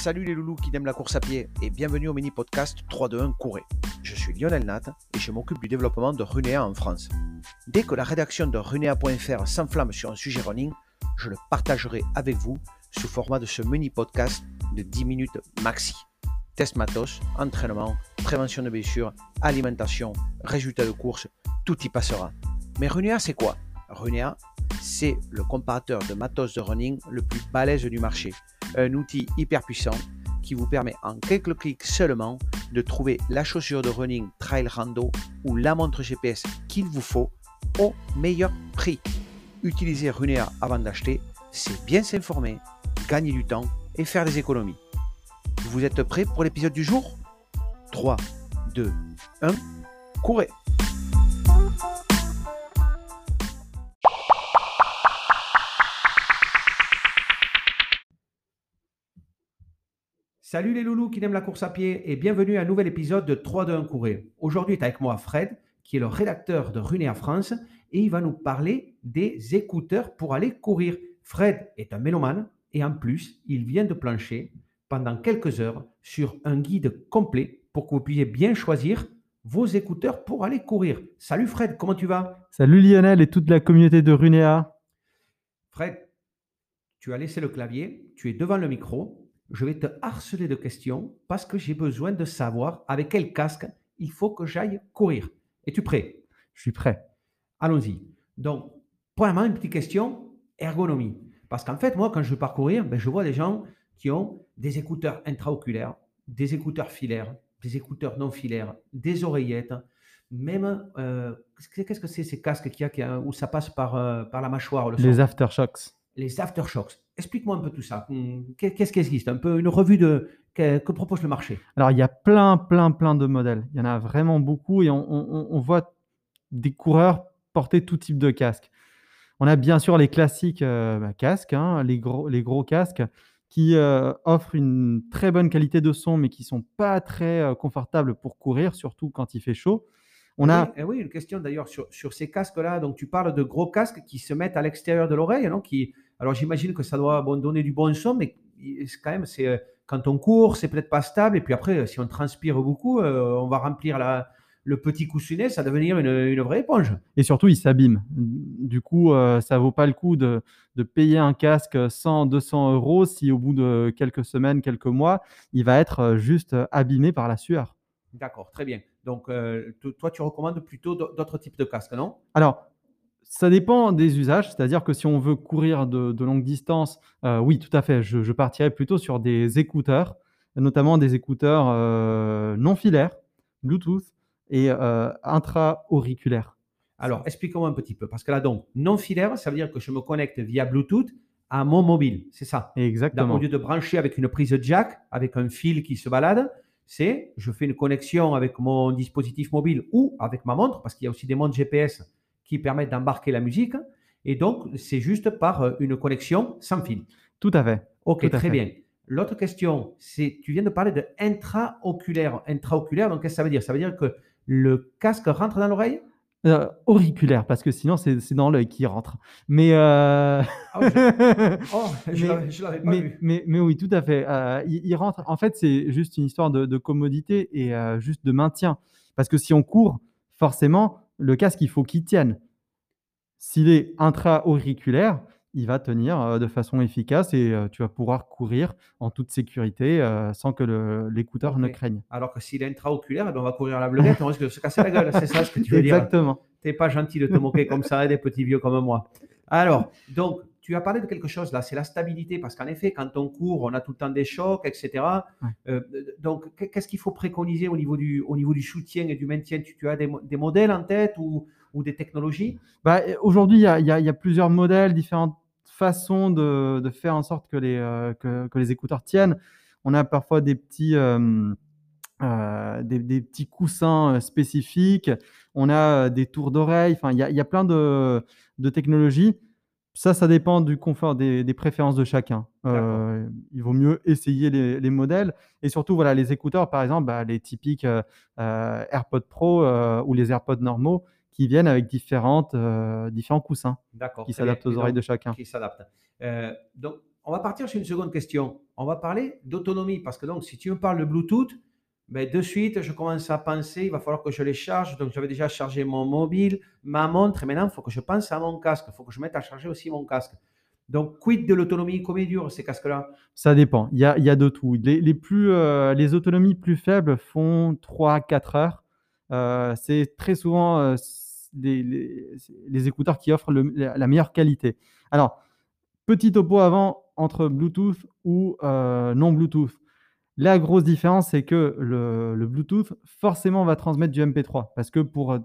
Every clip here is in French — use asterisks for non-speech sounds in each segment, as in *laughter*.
Salut les loulous qui aiment la course à pied et bienvenue au mini podcast 3-2-1 Courez. Je suis Lionel Nat et je m'occupe du développement de Runea en France. Dès que la rédaction de runea.fr s'enflamme sur un sujet running, je le partagerai avec vous sous format de ce mini podcast de 10 minutes maxi. Test matos, entraînement, prévention de blessures, alimentation, résultats de course, tout y passera. Mais Runea c'est quoi? Runea, c'est le comparateur de matos de running le plus balèze du marché un outil hyper puissant qui vous permet en quelques clics seulement de trouver la chaussure de running trail rando ou la montre GPS qu'il vous faut au meilleur prix. Utilisez Runea avant d'acheter, c'est bien s'informer, gagner du temps et faire des économies. Vous êtes prêts pour l'épisode du jour? 3, 2, 1, courez Salut les loulous qui aiment la course à pied et bienvenue à un nouvel épisode de 3 2 1 courir. Aujourd'hui est avec moi Fred, qui est le rédacteur de Runea France et il va nous parler des écouteurs pour aller courir. Fred est un mélomane et en plus, il vient de plancher pendant quelques heures sur un guide complet pour que vous puissiez bien choisir vos écouteurs pour aller courir. Salut Fred, comment tu vas? Salut Lionel et toute la communauté de Runea. Fred, tu as laissé le clavier, tu es devant le micro je vais te harceler de questions parce que j'ai besoin de savoir avec quel casque il faut que j'aille courir. Es-tu prêt? Je suis prêt. Allons-y. Donc, premièrement, une petite question, ergonomie. Parce qu'en fait, moi, quand je veux parcourir, ben, je vois des gens qui ont des écouteurs intraoculaires, des écouteurs filaires, des écouteurs non filaires, des oreillettes, même, euh, qu'est-ce que c'est ces casques qu'il y a, où ça passe par, euh, par la mâchoire Les aftershocks. Les aftershocks. Explique-moi un peu tout ça. Qu'est-ce qui existe? Un peu une revue de que, propose le marché Alors, il y a plein, plein, plein de modèles. Il y en a vraiment beaucoup et on, voit des coureurs porter tout type de casque. On a bien sûr les classiques euh, bah, casques, hein, les, gros, les gros casques qui euh, offrent une très bonne qualité de son, mais qui sont pas très euh, confortables pour courir, surtout quand il fait chaud. On a... oui, eh oui, une question d'ailleurs sur, sur ces casques-là. Donc, tu parles de gros casques qui se mettent à l'extérieur de l'oreille, non? Qui, alors j'imagine que ça doit donner du bon son, mais quand même, c'est euh, quand on court, c'est peut-être pas stable. Et puis après, si on transpire beaucoup, euh, on va remplir le petit coussinet, ça va devenir une, vraie éponge. Et surtout, il s'abîme. Du coup, euh, ça vaut pas le coup de, payer un casque 100, 200 euros si au bout de quelques semaines, quelques mois, il va être juste abîmé par la sueur. D'accord, très bien. Donc, toi, tu recommandes plutôt d'autres types de casques, non? Alors, ça dépend des usages, c'est-à-dire que si on veut courir de, longue distance, euh, oui, tout à fait, je, partirais plutôt sur des écouteurs, notamment des écouteurs euh, non filaires, Bluetooth et euh, intra-auriculaires. Alors, expliquez-moi un petit peu, parce que là, donc, non filaire, ça veut dire que je me connecte via Bluetooth à mon mobile, c'est ça? Exactement. au lieu de brancher avec une prise jack, avec un fil qui se balade, c'est je fais une connexion avec mon dispositif mobile ou avec ma montre, parce qu'il y a aussi des montres GPS qui permettent d'embarquer la musique. Et donc, c'est juste par euh, une connexion sans fil. Tout à fait. Ok, très bien. L'autre question, c'est, tu viens de parler de intraoculaire. Intraoculaire, donc qu'est-ce que ça veut dire? Ça veut dire que le casque rentre dans l'oreille? Euh, auriculaire, parce que sinon c'est dans l'œil qui rentre. Mais, euh... ah, je... *laughs* oh, je l'avais pas mais, vu. Mais, mais, oui, tout à fait. Euh, il, rentre. En fait, c'est juste une histoire de, de commodité et juste de maintien. Parce que si on court, forcément, le casque, il faut qu'il tienne. S'il est intra-auriculaire, il va tenir euh, de façon efficace et euh, tu vas pouvoir courir en toute sécurité euh, sans que l'écouteur ne craigne. Alors que s'il est intraoculaire, eh ben, on va courir à la bleuette, on risque de se casser la gueule. C'est ça ce que tu veux dire Exactement. Tu n'es pas gentil de te moquer comme ça des petits vieux comme moi. Alors, donc, tu as parlé de quelque chose là, c'est la stabilité, parce qu'en effet, quand on court, on a tout le temps des chocs, etc. donc, qu'est-ce qu'il faut préconiser au niveau du, au niveau du soutien et du maintien? Tu, as des modèles en tête ou ou des technologies? Bah, Aujourd'hui, il y, a, plusieurs modèles, différentes façons de, faire en sorte que les, euh, que, les écouteurs tiennent. On a parfois des petits, euh, euh, des, petits coussins spécifiques, on a des tours d'oreille, enfin, il y a, plein de, technologies. Ça, ça dépend du confort, des, préférences de chacun. il vaut mieux essayer les, modèles. Et surtout, voilà, les écouteurs, par exemple, bah, les typiques AirPods Pro ou les AirPods normaux, qui viennent avec différentes, euh, différents coussins qui s'adaptent aux oreilles de chacun. Qui s'adaptent. Euh, donc, on va partir sur une seconde question. On va parler d'autonomie parce que donc, si tu me parles de Bluetooth, ben, de suite, je commence à penser, il va falloir que je les charge. Donc, j'avais déjà chargé mon mobile, ma montre, maintenant, il faut que je pense à mon casque. Il faut que je mette à charger aussi mon casque. Donc, quid de l'autonomie Combien durent ces casques-là? Ça dépend. Il y a, y de tout. Les, plus, euh, les autonomies plus faibles font 3-4 heures. Euh, c'est très souvent euh, les, écouteurs qui offrent la, meilleure qualité. Alors, petit topo avant entre Bluetooth ou non Bluetooth. La grosse différence, c'est que le, Bluetooth, forcément, va transmettre du MP3. Parce que pour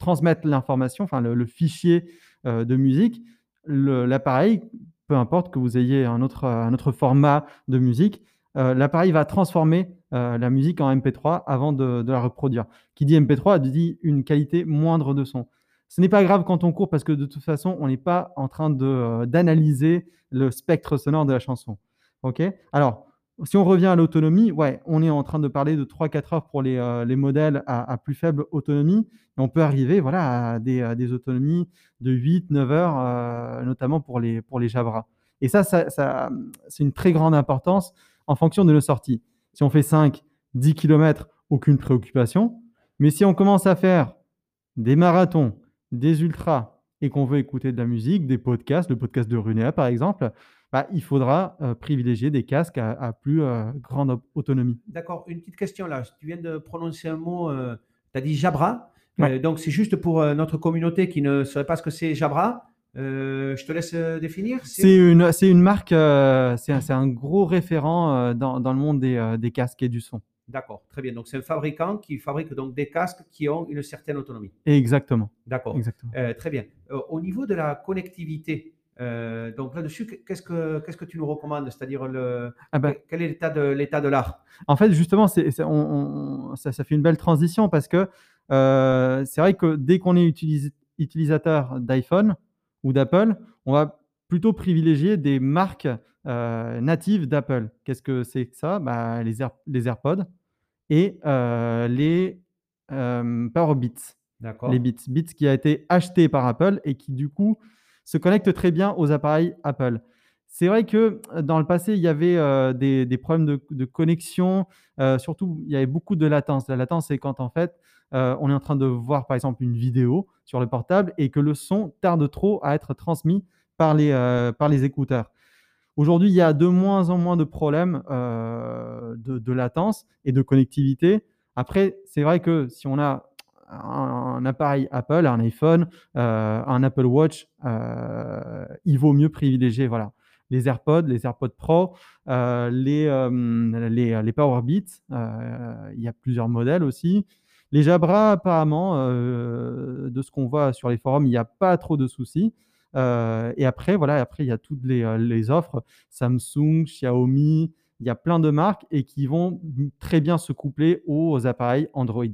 transmettre l'information, enfin le, fichier de musique, l'appareil, peu importe que vous ayez un autre, un autre format de musique, euh, l'appareil va transformer euh, la musique en MP3 avant de, la reproduire. Qui dit MP3 dit une qualité moindre de son. Ce n'est pas grave quand on court parce que de toute façon, on n'est pas en train euh, d'analyser le spectre sonore de la chanson. Ok? Alors, si on revient à l'autonomie, ouais, on est en train de parler de 3-4 heures pour les, modèles à, plus faible autonomie. On peut arriver voilà, à, des, autonomies de 8-9 heures, notamment pour les, pour les. Et ça, ça c'est une très grande importance en fonction de nos sorties. Si on fait 5, 10 km, aucune préoccupation. Mais si on commence à faire des marathons, des ultras, et qu'on veut écouter de la musique, des podcasts, le podcast de Runea par exemple, bah, il faudra euh, privilégier des casques à, plus euh, grande autonomie. D'accord. Une petite question là. Tu viens de prononcer un mot, euh, tu as dit Jabra. donc c'est juste pour notre communauté qui ne saurait pas ce que c'est Jabra. Euh, je te laisse euh, définir. C'est une, une marque, euh, c'est un, un, gros référent dans, dans, le monde des, des, casques et du son. D'accord, très bien. Donc c'est un fabricant qui fabrique donc des casques qui ont une certaine autonomie. Exactement. D'accord. Exactement. très bien. au niveau de la connectivité, donc là-dessus, qu'est-ce que qu'est-ce que tu nous recommandes? C'est-à-dire le ah ben quel est l'état de l'état de l'art? En fait, justement, c'est, on, ça, ça, fait une belle transition parce que c'est vrai que dès qu'on est utilisateur d'iPhone, ou d'Apple, on va plutôt privilégier des marques euh, natives d'Apple. Qu'est-ce que c'est que ça? Bah, les, les, AirPods et euh, les euh, Powerbeats. Les Beats. Beats qui a été acheté par Apple et qui du coup se connecte très bien aux appareils Apple. C'est vrai que dans le passé, il y avait des, problèmes de, connexion. surtout, il y avait beaucoup de latence. La latence, c'est quand en fait, on est en train de voir par exemple une vidéo sur le portable et que le son tarde trop à être transmis par les, euh, par les écouteurs. Aujourd'hui, il y a de moins en moins de problèmes euh, de, latence et de connectivité. Après, c'est vrai que si on a un, appareil Apple, un iPhone, euh, un Apple Watch, il vaut mieux privilégier voilà, les AirPods, les AirPods Pro, les, les, les Powerbeats. il y a plusieurs modèles aussi. Les Jabra, apparemment, euh, de ce qu'on voit sur les forums, il n'y a pas trop de soucis. Euh, et après, voilà, après, il y a toutes les, euh, les, offres Samsung, Xiaomi, il y a plein de marques et qui vont très bien se coupler aux appareils Android.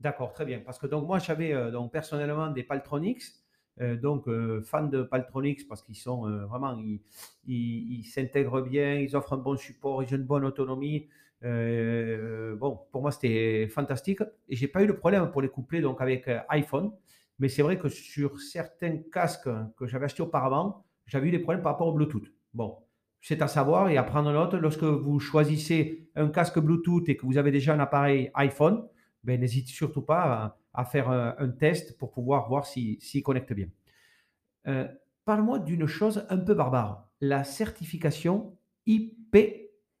D'accord, très bien. Parce que donc moi, j'avais donc personnellement des Paltronics. donc, fan de Paltronics parce qu'ils sont vraiment, ils s'intègrent bien, ils offrent un bon support, ils ont une bonne autonomie. Euh, bon, pour moi, c'était fantastique. Et j'ai pas eu de problème pour les coupler donc avec euh, iPhone. Mais c'est vrai que sur certains casques que j'avais achetés auparavant, j'avais eu des problèmes par rapport au Bluetooth. Bon, c'est à savoir et à prendre note. Lorsque vous choisissez un casque Bluetooth et que vous avez déjà un appareil iPhone, ben, n'hésitez surtout pas à, faire un, test pour pouvoir voir s'il si, connecte bien. Euh, parle-moi d'une chose un peu barbare, la certification IP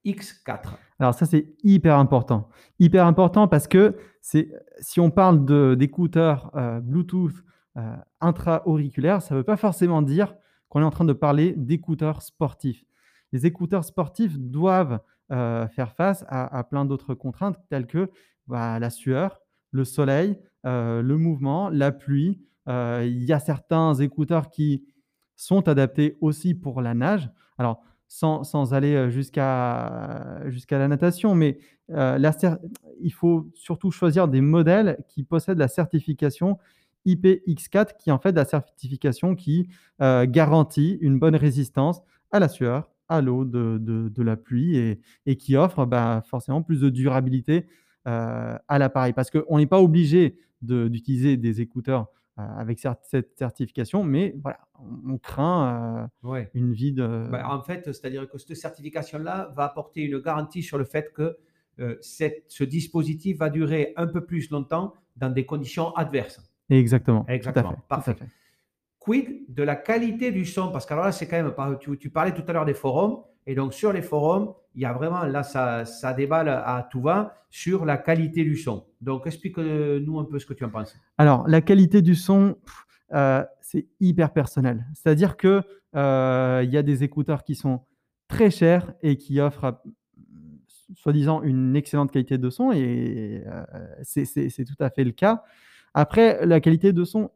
X4. Alors ça, c'est hyper important. Hyper important parce que si on parle d'écouteurs euh, Bluetooth euh, intra-auriculaires, ça ne veut pas forcément dire qu'on est en train de parler d'écouteurs sportifs. Les écouteurs sportifs doivent euh, faire face à, plein d'autres contraintes telles que bah, la sueur, le soleil, le mouvement, la pluie. Il y a certains écouteurs qui sont adaptés aussi pour la nage. Alors, sans, aller jusqu'à jusqu'à la natation, mais il faut surtout choisir des modèles qui possèdent la certification IPX4, qui est en fait la certification qui garantit une bonne résistance à la sueur, à l'eau de, de, la pluie et, et qui offre bah, forcément plus de durabilité à l'appareil. Parce qu'on n'est pas obligé d'utiliser des écouteurs avec cette certification, mais voilà, on, craint une vie de. Bah, en fait, c'est-à-dire que cette certification-là va apporter une garantie sur le fait que ce dispositif va durer un peu plus longtemps dans des conditions adverses. Exactement. Exactement. Parfait. Quid de la qualité du son? Parce que alors là, c'est quand même. Tu, parlais tout à l'heure des forums. Et donc, sur les forums, il y a vraiment, là, ça, déballe à tout va sur la qualité du son. Donc, explique-nous un peu ce que tu en penses. Alors, la qualité du son, euh, c'est hyper personnel. C'est-à-dire que euh, y a des écouteurs qui sont très chers et qui offrent, soi-disant, une excellente qualité de son, et euh, c'est tout à fait le cas. Après, la qualité de son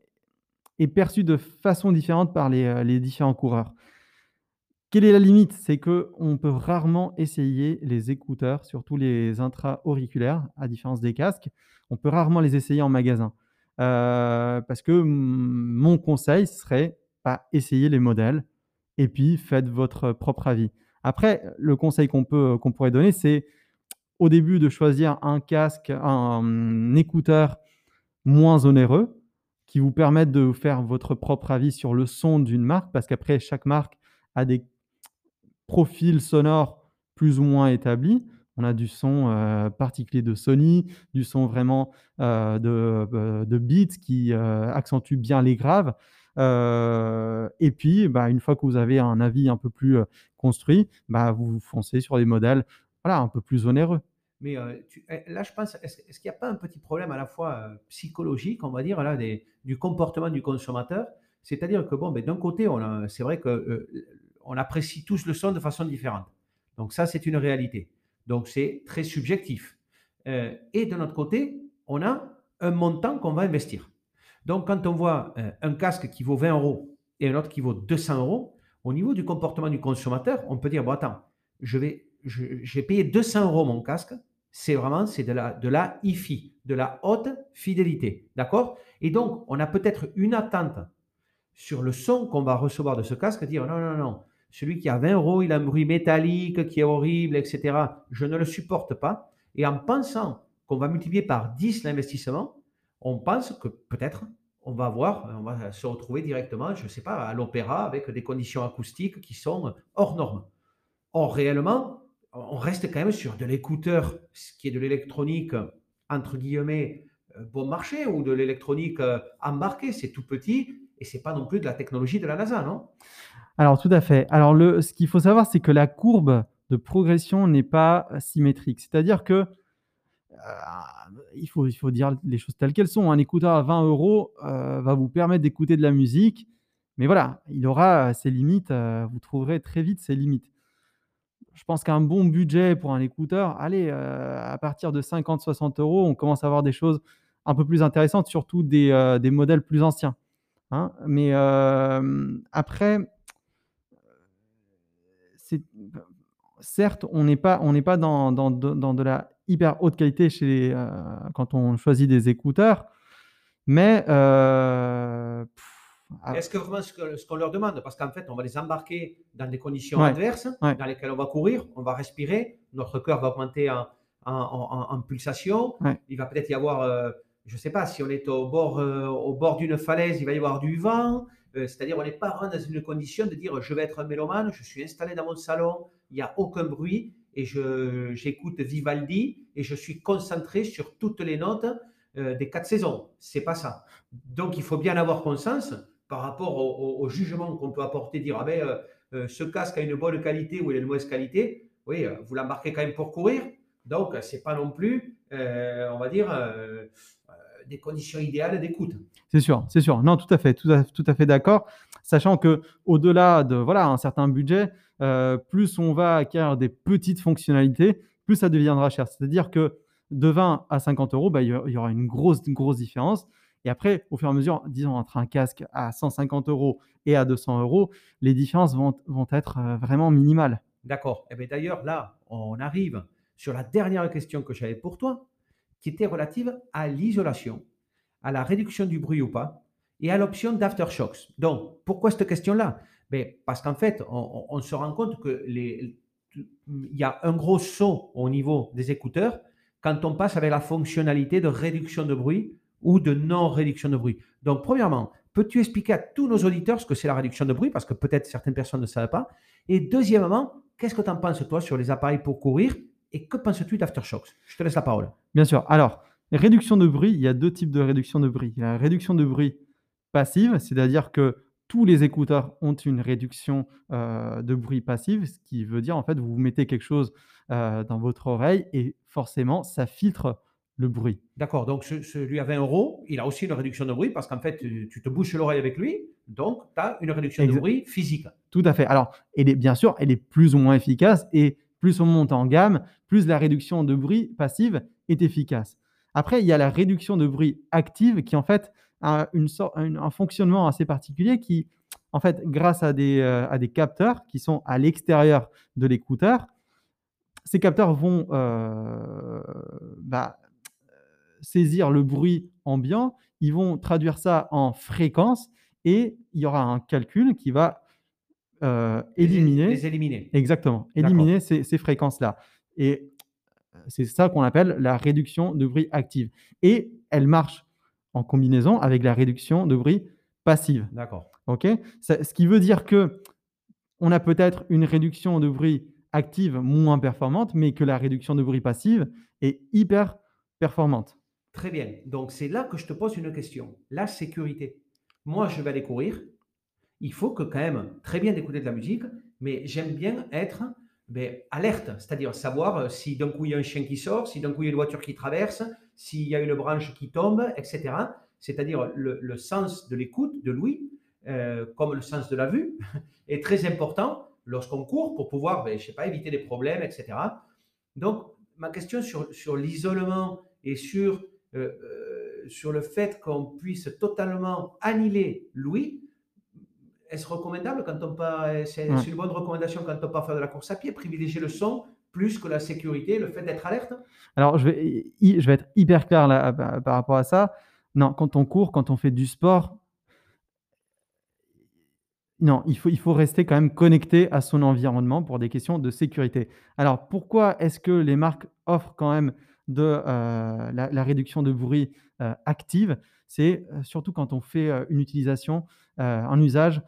est perçue de façon différente par les, les différents coureurs. Quelle est la limite? C'est qu'on peut rarement essayer les écouteurs, surtout les intra-auriculaires, à différence des casques. On peut rarement les essayer en magasin. Euh, parce que mon conseil serait pas essayer les modèles et puis faites votre propre avis. Après, le conseil qu'on peut qu'on pourrait donner, c'est au début de choisir un casque, un écouteur moins onéreux qui vous permette de faire votre propre avis sur le son d'une marque, parce qu'après, chaque marque a des profil sonore plus ou moins établi. On a du son euh, particulier de Sony, du son vraiment euh, de, euh, de, beats qui accentue bien les graves. et puis, bah, une fois que vous avez un avis un peu plus construit, bah, vous foncez sur des modèles un peu plus onéreux. Mais eh, là, je pense, est-ce, qu'il n'y a pas un petit problème à la fois psychologique, on va dire, là, du comportement du consommateur? C'est-à-dire que, bon, ben, d'un côté, on c'est vrai que on apprécie tous le son de façon différente. Donc ça, c'est une réalité. Donc c'est très subjectif. Euh, et de notre côté, on a un montant qu'on va investir. Donc quand on voit euh, un casque qui vaut 20 euros et un autre qui vaut 200 euros, au niveau du comportement du consommateur, on peut dire, bon attends, je vais, j'ai payé 200 euros mon casque, c'est vraiment c'est de la, de la hi de la haute fidélité. D'accord? Et donc, on a peut-être une attente sur le son qu'on va recevoir de ce casque, dire non, non, non, celui qui a 20 euros, il a un bruit métallique qui est horrible, etc. Je ne le supporte pas. Et en pensant qu'on va multiplier par 10 l'investissement, on pense que peut-être on va voir, on va se retrouver directement, je ne sais pas, à l'opéra avec des conditions acoustiques qui sont hors normes. Or, réellement, on reste quand même sur de l'écouteur, ce qui est de l'électronique, entre guillemets, euh, bon marché, ou de l'électronique euh, embarquée. C'est tout petit et c'est pas non plus de la technologie de la NASA, non? Alors tout à fait. Alors ce qu'il faut savoir, c'est que la courbe de progression n'est pas symétrique. C'est-à-dire que euh, il, faut, dire les choses telles qu'elles sont. Un écouteur à 20 euros va vous permettre d'écouter de la musique, mais voilà, il aura ses limites. Vous trouverez très vite ses limites. Je pense qu'un bon budget pour un écouteur, allez, à partir de 50-60 euros, on commence à avoir des choses un peu plus intéressantes, surtout des, des modèles plus anciens. Hein. Mais après, certes, on n'est pas, on pas dans, dans, dans, de la hyper haute qualité chez euh, quand on choisit des écouteurs, mais euh, est-ce que vraiment ce qu'on leur demande, parce qu'en fait, on va les embarquer dans des conditions adverses, dans lesquelles on va courir, on va respirer, notre cœur va augmenter en, en, pulsation, il va peut-être y avoir, euh, je ne sais pas, si on est au bord, au bord d'une falaise, il va y avoir du vent, euh, c'est-à-dire, on n'est pas dans une condition de dire je vais être un mélomane, je suis installé dans mon salon, il n'y a aucun bruit et j'écoute Vivaldi et je suis concentré sur toutes les notes euh, des quatre saisons. C'est pas ça. Donc, il faut bien avoir conscience par rapport au, jugement qu'on peut apporter, dire ah ben, euh, ce casque a une bonne qualité ou il a une mauvaise qualité. Oui, vous l'embarquez quand même pour courir. Donc, c'est pas non plus, on va dire, des conditions idéales d'écoute. C'est sûr, c'est sûr. Non, tout à fait, tout à, tout à fait d'accord. Sachant que au-delà de voilà un certain budget, euh, plus on va acquérir des petites fonctionnalités, plus ça deviendra cher. C'est-à-dire que de 20 à 50 euros, bah, il y aura une grosse, grosse différence. Et après, au fur et à mesure, disons entre un casque à 150 euros et à 200 euros, les différences vont, être euh, vraiment minimales. D'accord. Et eh d'ailleurs, là, on arrive sur la dernière question que j'avais pour toi qui était relative à l'isolation, à la réduction du bruit ou pas, et à l'option d'aftershocks. Donc, pourquoi cette question-là? Ben, Parce qu'en fait, on, se rend compte que il y a un gros saut au niveau des écouteurs quand on passe avec la fonctionnalité de réduction de bruit ou de non-réduction de bruit. Donc, premièrement, peux-tu expliquer à tous nos auditeurs ce que c'est la réduction de bruit, parce que peut-être certaines personnes ne savent pas. Et deuxièmement, qu'est-ce que tu en penses, toi, sur les appareils pour courir? Et que penses-tu d'Aftershocks? Je te laisse la parole. Bien sûr. Alors, réduction de bruit, il y a deux types de réduction de bruit. Il y a la réduction de bruit passive, c'est-à-dire que tous les écouteurs ont une réduction euh, de bruit passive, ce qui veut dire en fait vous mettez quelque chose euh, dans votre oreille et forcément ça filtre le bruit. D'accord, donc celui à 20 euros, il a aussi une réduction de bruit parce qu'en fait tu te bouches l'oreille avec lui, donc tu as une réduction de bruit physique. Tout à fait. Alors, elle est, bien sûr, elle est plus ou moins efficace et plus on monte en gamme, plus la réduction de bruit passive est efficace. Après, il y a la réduction de bruit active qui en fait une un fonctionnement assez particulier qui, en fait, grâce à des, euh, à des capteurs qui sont à l'extérieur de l'écouteur, ces capteurs vont euh, bah, saisir le bruit ambiant, ils vont traduire ça en fréquence et il y aura un calcul qui va euh, éliminer. Les éliminer. Exactement, éliminer ces, ces fréquences-là. Et c'est ça qu'on appelle la réduction de bruit active. Et elle marche en combinaison avec la réduction de bruit passive. D'accord. OK? Ce qui veut dire que on a peut-être une réduction de bruit active moins performante, mais que la réduction de bruit passive est hyper performante. Très bien. Donc, c'est là que je te pose une question. La sécurité. Moi, je vais aller courir. Il faut que quand même, très bien d'écouter de la musique, mais j'aime bien être ben, alerte, c'est-à-dire savoir euh, si d'un coup il y a un chien qui sort, si d'un coup il y a une voiture qui traverse, s'il y a une branche qui tombe, etc. C'est-à-dire le, sens de l'écoute de Louis, euh, comme le sens de la vue, *laughs* est très important lorsqu'on court pour pouvoir, ben, je sais pas, éviter des problèmes, etc. Donc, ma question sur l'isolement et sur, euh, sur le fait qu'on puisse totalement annihiler Louis, est-ce recommandable quand on pas, c'est une bonne recommandation quand on part faire de la course à pied, privilégier le son plus que la sécurité, le fait d'être alerte? Alors, je vais, je vais être hyper clair là, par rapport à ça. Non, quand on court, quand on fait du sport, non, il faut, il faut rester quand même connecté à son environnement pour des questions de sécurité. Alors, pourquoi est-ce que les marques offrent quand même de euh, la, réduction de bruit euh, active C'est euh, surtout quand on fait une utilisation un usage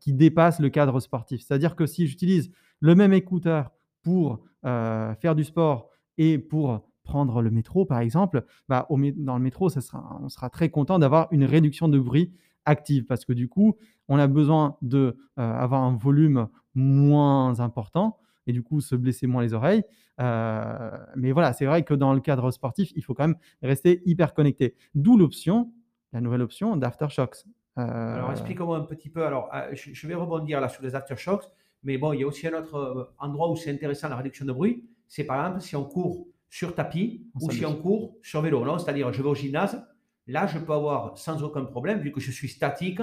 qui dépasse le cadre sportif. C'est-à-dire que si j'utilise le même écouteur pour faire du sport et pour prendre le métro, par exemple, bah, dans le métro, on sera très content d'avoir une réduction de bruit active parce que du coup, on a besoin d'avoir un volume moins important et du coup se blesser moins les oreilles. mais voilà, c'est vrai que dans le cadre sportif, il faut quand même rester hyper connecté. D'où l'option, la nouvelle option d'Aftershocks. Alors, euh, explique-moi un petit peu. Alors, ah, je, vais rebondir là sur les aftershocks, mais bon, il y a aussi un autre euh, endroit où c'est intéressant la réduction de bruit. C'est par exemple si on court sur tapis ou si on court sur vélo. C'est-à-dire, je vais au gymnase, là, je peux avoir sans aucun problème, vu que je suis statique,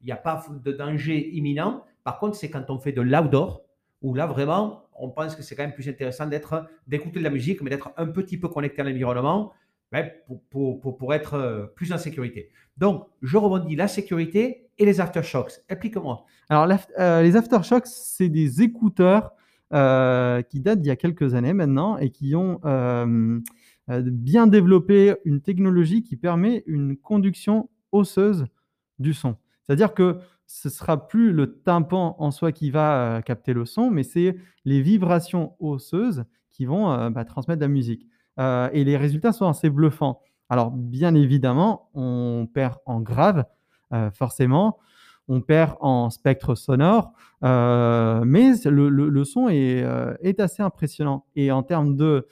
il n'y a pas de danger imminent. Par contre, c'est quand on fait de l'outdoor, où là, vraiment, on pense que c'est quand même plus intéressant d'être, d'écouter de la musique, mais d'être un petit peu connecté à l'environnement ben, pour, pour, être euh, plus en sécurité. Donc, je rebondis la sécurité et les aftershocks. Explique-moi. Alors, euh, les aftershocks, c'est des écouteurs euh, qui datent d'il y a quelques années maintenant et qui ont bien développé une technologie qui permet une conduction osseuse du son. C'est-à-dire que ce sera plus le tympan en soi qui va capter le son, mais c'est les vibrations osseuses qui vont bah, transmettre la musique. Euh, et les résultats sont assez bluffants. Alors, bien évidemment, on perd en grave, euh, forcément. On perd en spectre sonore, euh, mais le, son est, assez impressionnant. Et en termes de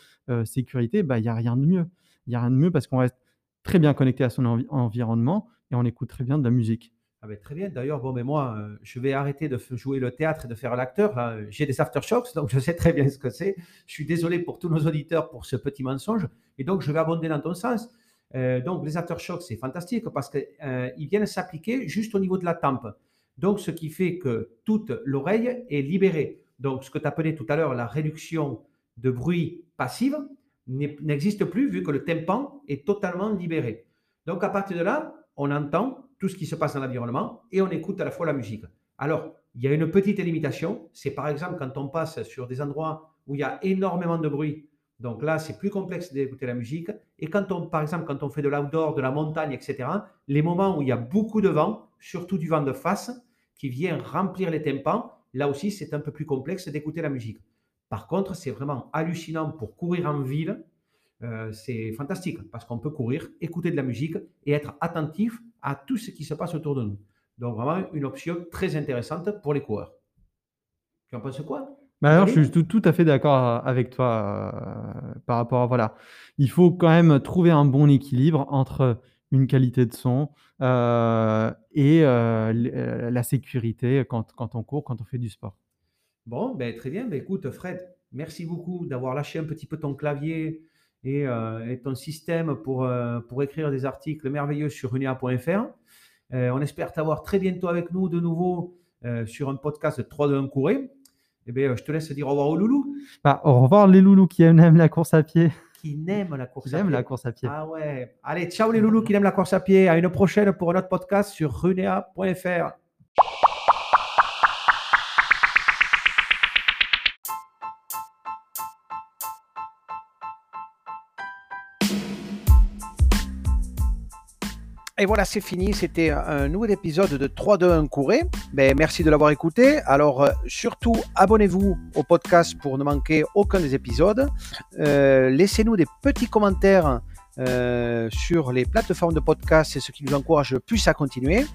sécurité, bah, il n'y a rien de mieux. Il n'y a rien de mieux parce qu'on reste très bien connecté à son environnement et on écoute très bien de la musique. Ah ben, très bien. D'ailleurs, bon, mais moi, euh, je vais arrêter de jouer le théâtre et de faire l'acteur. J'ai des aftershocks, donc *laughs* je sais très bien ce que c'est. Je suis désolé pour tous nos auditeurs pour ce petit mensonge. Et donc, je vais abonder dans ton sens. Euh, donc, les aftershocks, c'est fantastique parce qu'ils euh, viennent s'appliquer juste au niveau de la tempe. Donc, ce qui fait que toute l'oreille est libérée. Donc, ce que tu appelais tout à l'heure la réduction de bruit passive n'existe plus vu que le tympan est totalement libéré. Donc, à partir de là, on entend tout ce qui se passe dans l'environnement et on écoute à la fois la musique. Alors, il y a une petite limitation, c'est par exemple quand on passe sur des endroits où il y a énormément de bruit, Donc là, c'est plus complexe d'écouter la musique. Et quand on, par exemple, quand on fait de l'outdoor, de la montagne, etc., les moments où il y a beaucoup de vent, surtout du vent de face, qui vient remplir les tympans, là aussi, c'est un peu plus complexe d'écouter la musique. Par contre, c'est vraiment hallucinant pour courir en ville. Euh, c'est fantastique parce qu'on peut courir, écouter de la musique et être attentif à tout ce qui se passe autour de nous. Donc vraiment une option très intéressante pour les coureurs. Tu en penses quoi? Bah alors, je suis tout, à fait d'accord euh, avec toi euh, par rapport à voilà. Il faut quand même trouver un bon équilibre entre une qualité de son et la sécurité quand, quand on court, quand on fait du sport. Bon, ben, très bien. Ben, écoute, Fred, merci beaucoup d'avoir lâché un petit peu ton clavier et, euh, ton système pour, euh, pour écrire des articles merveilleux sur runea.fr. Euh, on espère t'avoir très bientôt avec nous de nouveau sur un podcast de 3 de 1 couré. Eh bien, je te laisse dire au revoir aux loulous. Bah, au revoir les loulous qui aiment la course à pied. Qui n'aiment la course à pied. la course à pied. Ah ouais. Allez, ciao les loulous qui aiment la course à pied. À une prochaine pour un autre podcast sur runea.fr. Et voilà, c'est fini. C'était un nouvel épisode de 3-2-1 Couré. Ben, merci de l'avoir écouté. Alors, euh, surtout, abonnez-vous au podcast pour ne manquer aucun des épisodes. Euh, laissez-nous des petits commentaires euh, sur les plateformes de podcast. C'est ce qui nous encourage le plus à continuer.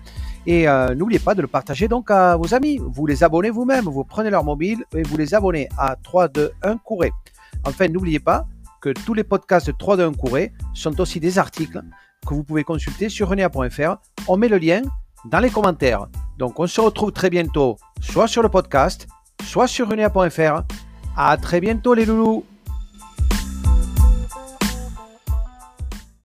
Et n'oubliez pas de le partager donc à vos amis. Vous les abonnez vous-même. Vous prenez leur mobile et vous les abonnez à 3-2-1 Couré. Enfin, n'oubliez pas que tous les podcasts de 3-2-1 Couré sont aussi des articles que vous pouvez consulter sur renea.fr. On met le lien dans les commentaires. Donc on se retrouve très bientôt, soit sur le podcast, soit sur renea.fr. À très bientôt les loulous